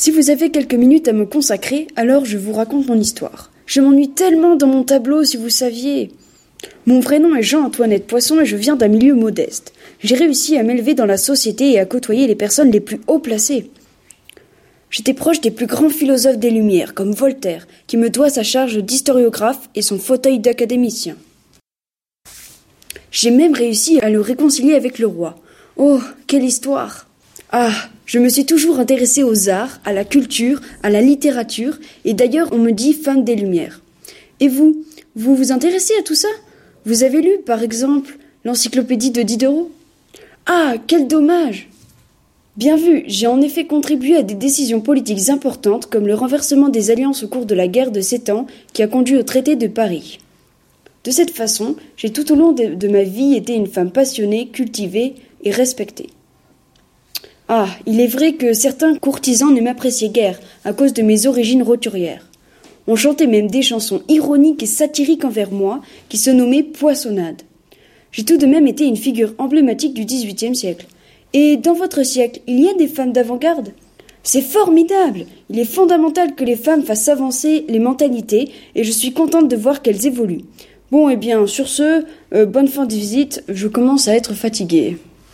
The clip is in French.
Si vous avez quelques minutes à me consacrer, alors je vous raconte mon histoire. Je m'ennuie tellement dans mon tableau, si vous saviez. Mon vrai nom est Jean-Antoinette Poisson et je viens d'un milieu modeste. J'ai réussi à m'élever dans la société et à côtoyer les personnes les plus haut placées. J'étais proche des plus grands philosophes des Lumières, comme Voltaire, qui me doit sa charge d'historiographe et son fauteuil d'académicien. J'ai même réussi à le réconcilier avec le roi. Oh, quelle histoire Ah, je me suis toujours intéressée aux arts, à la culture, à la littérature, et d'ailleurs on me dit femme des Lumières. Et vous, vous vous intéressez à tout ça? Vous avez lu, par exemple, l'encyclopédie de Diderot? Ah, quel dommage Bien vu, j'ai en effet contribué à des décisions politiques importantes comme le renversement des alliances au cours de la guerre de Sept Ans qui a conduit au traité de Paris. De cette façon, j'ai tout au long de, de, ma vie été une femme passionnée, cultivée et respectée. Ah, il est vrai que certains courtisans ne m'appréciaient guère à cause de mes origines roturières. On chantait même des chansons ironiques et satiriques envers moi qui se nommaient poissonnades. J'ai tout de même été une figure emblématique du XVIIIe siècle. Et dans votre siècle, il y a des femmes d'avant-garde? C'est formidable Il est fondamental que les femmes fassent avancer les mentalités et je suis contente de voir qu'elles évoluent. Bon, eh bien, sur ce, euh, bonne fin de visite, je commence à être fatiguée.